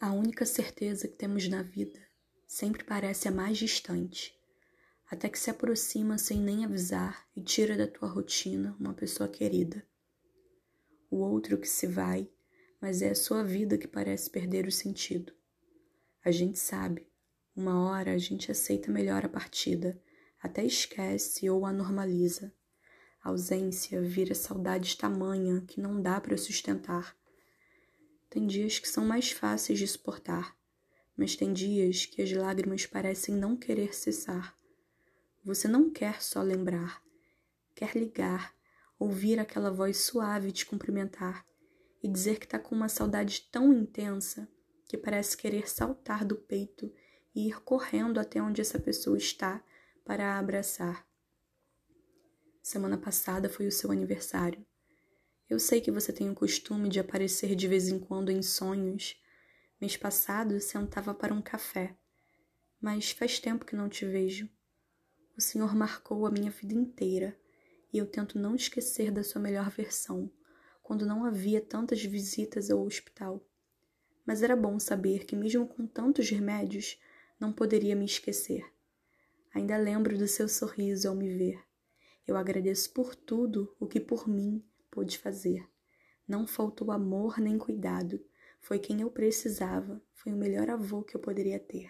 A única certeza que temos na vida sempre parece a mais distante, até que se aproxima sem nem avisar e tira da tua rotina uma pessoa querida. O outro que se vai, mas é a sua vida que parece perder o sentido. A gente sabe, uma hora a gente aceita melhor a partida, até esquece ou a normaliza. A ausência vira saudade tamanha que não dá para sustentar tem dias que são mais fáceis de suportar, mas tem dias que as lágrimas parecem não querer cessar. Você não quer só lembrar, quer ligar, ouvir aquela voz suave te cumprimentar e dizer que está com uma saudade tão intensa que parece querer saltar do peito e ir correndo até onde essa pessoa está para a abraçar. Semana passada foi o seu aniversário. Eu sei que você tem o costume de aparecer de vez em quando em sonhos. Mês passado sentava para um café, mas faz tempo que não te vejo. O Senhor marcou a minha vida inteira e eu tento não esquecer da sua melhor versão, quando não havia tantas visitas ao hospital. Mas era bom saber que, mesmo com tantos remédios, não poderia me esquecer. Ainda lembro do seu sorriso ao me ver. Eu agradeço por tudo o que por mim pôde fazer. Não faltou amor nem cuidado. Foi quem eu precisava, foi o melhor avô que eu poderia ter.